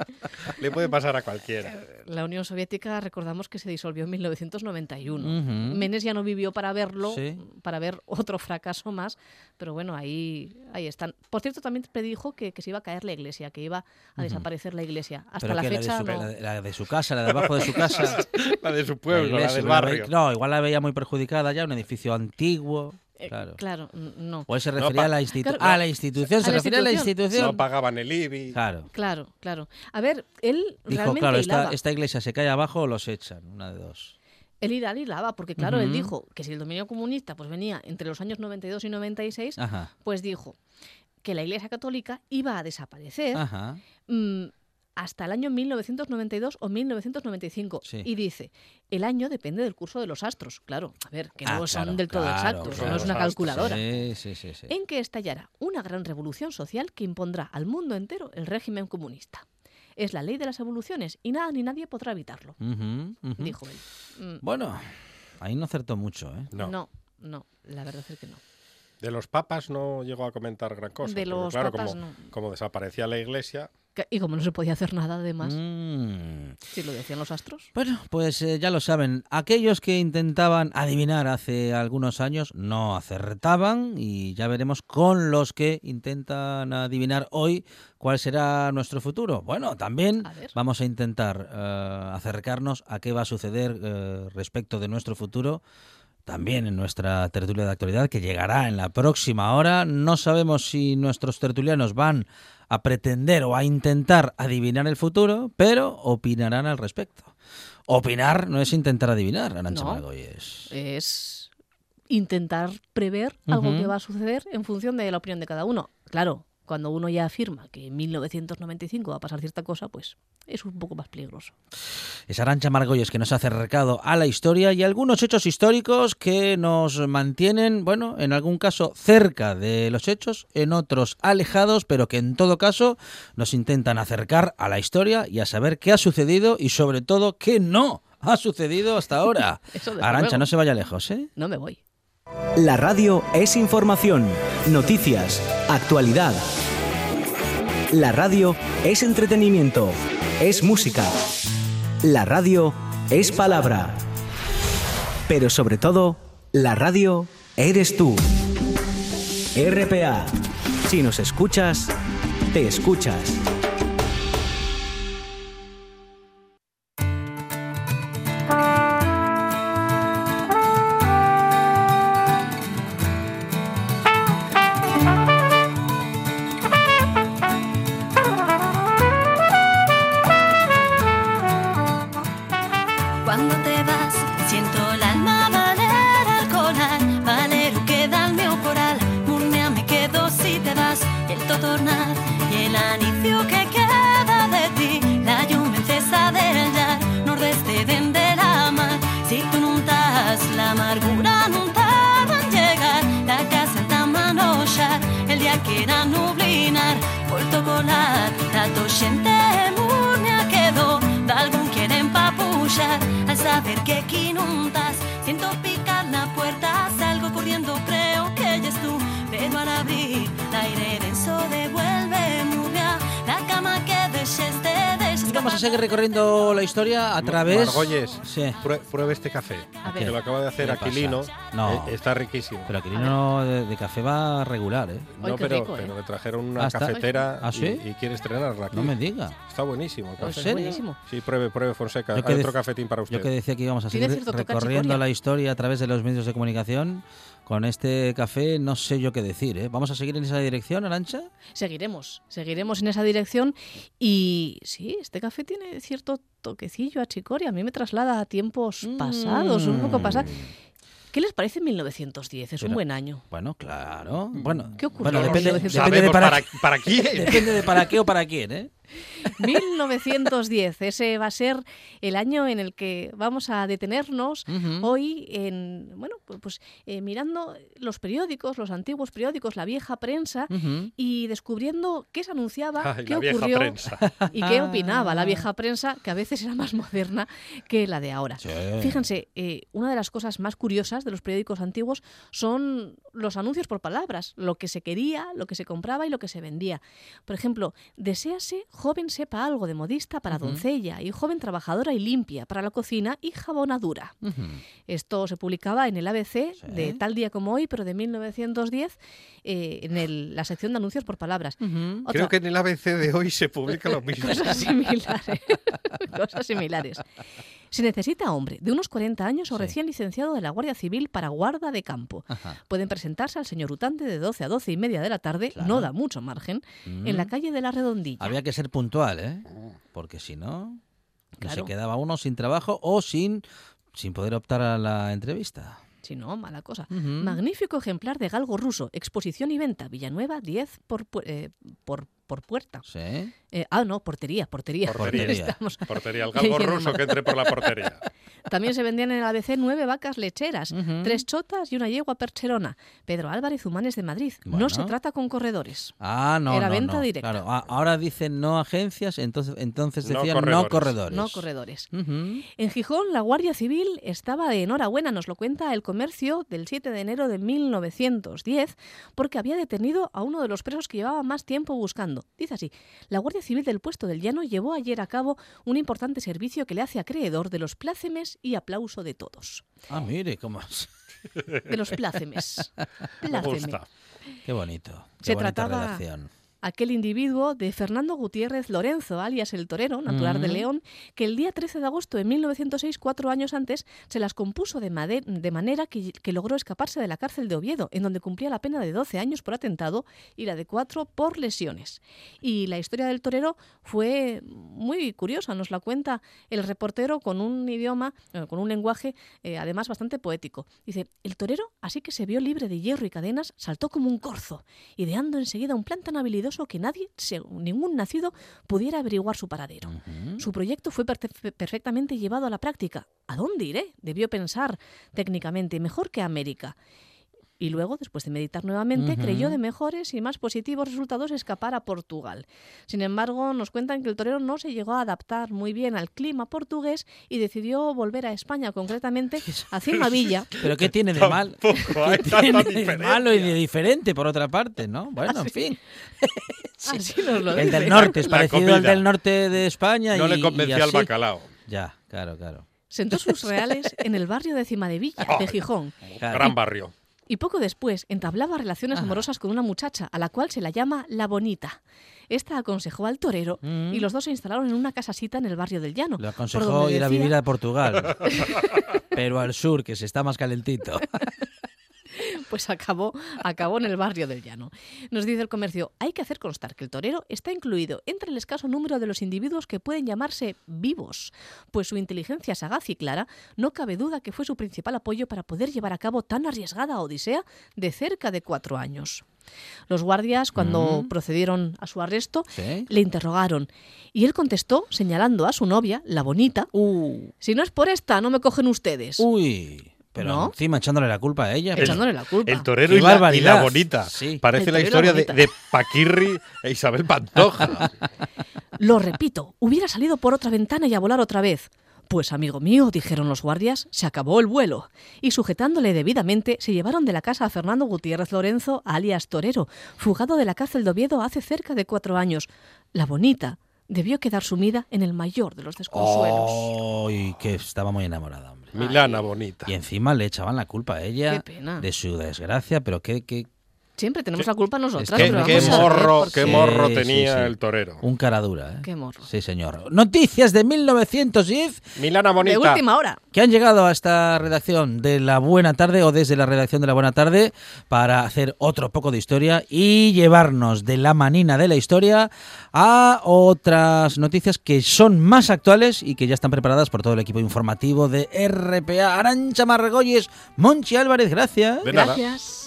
Le puede pasar a cualquiera. La Unión Soviética, recordamos que se disolvió en 1991. Ujú. Menes ya no vivió para verlo, Sí. para ver otro fracaso más, pero bueno, ahí, ahí están. Por cierto, también predijo que, que se iba a caer la iglesia, que iba a desaparecer la iglesia. Hasta ¿Pero la fecha de su, no. la, de, la de su casa, la de abajo de su casa. *laughs* La de su pueblo, la, iglesia, del la ve- barrio. no, igual la veía muy perjudicada ya, un edificio antiguo. Eh, Claro. claro, no. O él se refería a la institución. Claro, a la institución, a se la refería a la institución. No pagaban el IBI. Claro. Claro, claro. A ver, él Dijo, realmente claro, esta, esta iglesia se cae abajo o los echan, una de dos. Él irá hilaba, porque claro, él dijo que si el dominio comunista pues venía entre los años 92 y 96, Ajá, pues dijo que la Iglesia Católica iba a desaparecer ajá. mm, hasta el año 1992 o 1995. Sí. Y dice, el año depende del curso de los astros. Claro, a ver, que Ah, no son claro, del todo claro, exactos, claro. no es una calculadora. Sí, sí, sí. sí. En que estallará una gran revolución social que impondrá al mundo entero el régimen comunista. Es la ley de las evoluciones y nada ni nadie podrá evitarlo, Ujú, ujú. dijo él. Mm, Bueno, ahí no acertó mucho, ¿eh? No. no, no, la verdad es que no. De los papas no llegó a comentar gran cosa. De los claro, papas como, no. como desaparecía la iglesia, Y como no se podía hacer nada además, Mm. si lo decían los astros. Bueno, pues eh, ya lo saben, aquellos que intentaban adivinar hace algunos años no acertaban y ya veremos con los que intentan adivinar hoy cuál será nuestro futuro. Bueno, también A vamos a intentar eh, acercarnos a qué va a suceder eh, respecto de nuestro futuro también en nuestra tertulia de actualidad que llegará en la próxima hora. No sabemos si nuestros tertulianos van a pretender o a intentar adivinar el futuro, pero opinarán al respecto. Opinar no es intentar adivinar, Arancha No. Margolles. Es intentar prever algo que va a suceder en función de la opinión de cada uno. Claro, cuando uno ya afirma que en 1995 va a pasar cierta cosa, pues es un poco más peligroso. Es Arancha Margolles que nos ha acercado a la historia y algunos hechos históricos que nos mantienen, bueno, en algún caso cerca de los hechos, en otros alejados, pero que en todo caso nos intentan acercar a la historia y a saber qué ha sucedido y sobre todo qué no ha sucedido hasta ahora. *laughs* Arancha, no se vaya lejos, ¿eh? No me voy. La radio es información, noticias, actualidad. La radio es entretenimiento, es música. La radio es palabra. Pero sobre todo, la radio eres tú. RPA. Si nos escuchas, te escuchas. Vamos a seguir recorriendo la historia a través... Margolles, Sí. prue- pruebe este café. A Que lo acaba de hacer. Aquilino. No. Eh, está riquísimo. Pero Aquilino de, de café va regular, ¿eh? Ay, no, pero, rico, ¿eh? pero le trajeron una Ah, cafetera ¿Ah, y- sí? y, quiere estrenarla aquí. No me diga. Está buenísimo el ¿En café. serio? Buenísimo. Sí, pruebe, pruebe Fonseca. Hay otro cafetín para usted. Yo que decía que íbamos a seguir recorriendo la historia a través de los medios de comunicación, con este café no sé yo qué decir, ¿eh? ¿Vamos a seguir en esa dirección, Arancha? Seguiremos, seguiremos en esa dirección y sí, este café tiene cierto toquecillo a chicoria. A mí me traslada a tiempos pasados, un poco pasados. ¿Qué les parece 1910? Es un buen año. Bueno, claro. Bueno, ¿Qué ocurrió bueno en depende, 1910? depende de para, para quién. *laughs* depende de para qué o para quién, ¿eh? 1910, ese va a ser el año en el que vamos a detenernos hoy en, bueno, pu- pues eh, mirando los periódicos, los antiguos periódicos, la vieja prensa y descubriendo qué se anunciaba, Ay, qué ocurrió prensa. y qué *laughs* opinaba la vieja prensa, que a veces era más moderna que la de ahora. Sí. Fíjense, eh, una de las cosas más curiosas de los periódicos antiguos son los anuncios por palabras, lo que se quería, lo que se compraba y lo que se vendía. Por ejemplo, deséase joven sepa algo de modista para doncella y joven trabajadora y limpia para la cocina y jabonadura. Ujú. Esto se publicaba en el ABC Sí. de tal día como hoy, pero de 1910, eh, en el- la sección de anuncios por palabras. Otra- Creo que en el ABC de hoy se publica lo *laughs* mismo. Cosas similares. *laughs* Cosas similares. Se necesita hombre de unos 40 años o Sí. recién licenciado de la Guardia Civil para guarda de campo. Ajá. Pueden presentarse al señor Utante de 12 a 12 y media de la tarde, Claro. no da mucho margen, en la Mm. calle de la Redondilla. Había que ser puntual, ¿eh? Porque si no, Claro. se quedaba uno sin trabajo o sin, sin poder optar a la entrevista. Si no, mala cosa. Magnífico ejemplar de galgo ruso, exposición y venta, Villanueva, 10 por, pu- eh, por, por puerta. Sí. Eh, ah, no, portería, portería. Portería. *laughs* Estamos- Portería, el galgo ruso que entre por la portería. *laughs* También se vendían en el ABC nueve vacas lecheras, tres chotas y una yegua percherona. Pedro Álvarez Humanes de Madrid. Bueno. No se trata con corredores. Ah, no, Era no, venta no. directa. Claro, ahora dicen no agencias, entonces, entonces No decían corredores. no corredores. No corredores. En Gijón, la Guardia Civil estaba de enhorabuena, nos lo cuenta el comercio del 7 de enero de 1910, porque había detenido a uno de los presos que llevaba más tiempo buscando. Dice así, la Guardia Civil del puesto del Llano llevó ayer a cabo un importante servicio que le hace acreedor de los plácemes y aplauso de todos. Ah, mire, cómo es. De los plácemes. *laughs* Me Pláceme. gusta. Qué bonito. Qué Se bonita trataba-. Aquel individuo de Fernando Gutiérrez Lorenzo, alias el torero, natural de. León, que el día 13 de agosto de 1906, cuatro años antes, se las compuso de, made- de manera que, que logró escaparse de la cárcel de Oviedo, en donde cumplía la pena de 12 años por atentado y la de cuatro por lesiones. Y la historia del torero fue muy curiosa, nos la cuenta el reportero con un idioma, eh, con un lenguaje eh, además bastante poético. Dice, el torero, así que se vio libre de hierro y cadenas, saltó como un corzo, ideando enseguida un plan tan habilidoso que nadie, ningún nacido, pudiera averiguar su paradero. Su proyecto fue perfe- perfectamente llevado a la práctica. ¿A dónde iré? Debió pensar técnicamente, mejor que América. Y luego, después de meditar nuevamente, creyó de mejores y más positivos resultados escapar a Portugal. Sin embargo, nos cuentan que el torero no se llegó a adaptar muy bien al clima portugués y decidió volver a España, concretamente a Cimavilla. *laughs* Pero ¿qué tiene de mal? Tampoco hay *laughs* ¿Qué tanta tiene de malo y de diferente, por otra parte, no? Bueno, en fin. *laughs* Así nos lo El del norte, es parecido al del norte de España. No y, le y convencía al bacalao. Ya, claro, claro. Sentó sus reales en el barrio de Cimadevilla, de Gijón. Claro. Gran barrio. Y poco después entablaba relaciones amorosas con una muchacha, a la cual se la llama La Bonita. Esta aconsejó al torero Mm. y los dos se instalaron en una casasita en el barrio del Llano. Le aconsejó ir a vivir a Portugal. *laughs* pero al sur, que se está más calentito. *laughs* *laughs* Pues acabó, acabó en el barrio del Llano. Nos dice el comercio, hay que hacer constar que el torero está incluido entre el escaso número de los individuos que pueden llamarse vivos, pues su inteligencia sagaz y clara no cabe duda que fue su principal apoyo para poder llevar a cabo tan arriesgada odisea de cerca de cuatro años. Los guardias, cuando Mm. procedieron a su arresto, ¿Sí? le interrogaron y él contestó señalando a su novia, la bonita, Uh, si no es por esta, no me cogen ustedes. uy. Pero ¿No? encima echándole la culpa a ella. pero- Echándole la culpa. El torero y la, y la bonita. Sí. Parece la historia de, de Paquirri e Isabel Pantoja. Lo repito, hubiera salido por otra ventana y a volar otra vez. Pues amigo mío, dijeron los guardias, se acabó el vuelo. Y sujetándole debidamente, se llevaron de la casa a Fernando Gutiérrez Lorenzo, alias Torero, fugado de la cárcel de Oviedo hace cerca de cuatro años. La bonita debió quedar sumida en el mayor de los desconsuelos. Ay, que estaba muy enamorada, hombre. Milana bonita. Y encima le echaban la culpa a ella Qué pena. de su desgracia, pero qué, qué Siempre tenemos la culpa nosotras. que- pero Qué, vamos qué a ver morro, por qué morro sí, tenía sí. el torero. un cara dura, ¿eh? Qué morro. Sí, señor. Noticias de 1910 Milana De bonita. última hora. que han llegado a esta redacción de La Buena Tarde o desde la redacción de La Buena Tarde para hacer otro poco de historia y llevarnos de la manina de la historia a otras noticias que son más actuales y que ya están preparadas por todo el equipo informativo de RPA. Arancha Margolles, Monchi Álvarez, gracias. De nada. Gracias.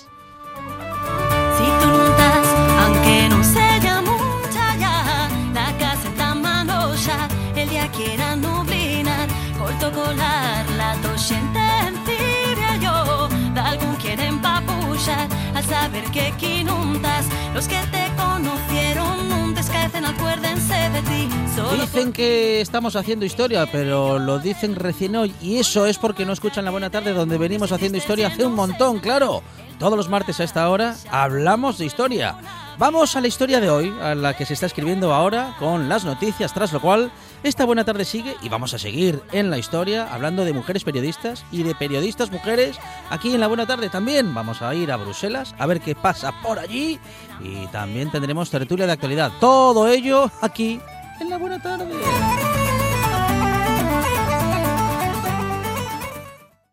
Que quinuntas, los que te conocieron, nunca escaecen, acuérdense de ti, solo Dicen que estamos haciendo historia, pero lo dicen recién hoy. Y eso es porque no escuchan la buena tarde donde venimos haciendo historia hace un montón, claro. Todos los martes a esta hora hablamos de historia. Vamos a la historia de hoy, a la que se está escribiendo ahora con las noticias, tras lo cual esta buena tarde sigue y vamos a seguir en la historia hablando de mujeres periodistas y de periodistas mujeres aquí en la buena tarde también. Vamos a ir a Bruselas a ver qué pasa por allí y también tendremos tertulia de actualidad. Todo ello aquí en la buena tarde.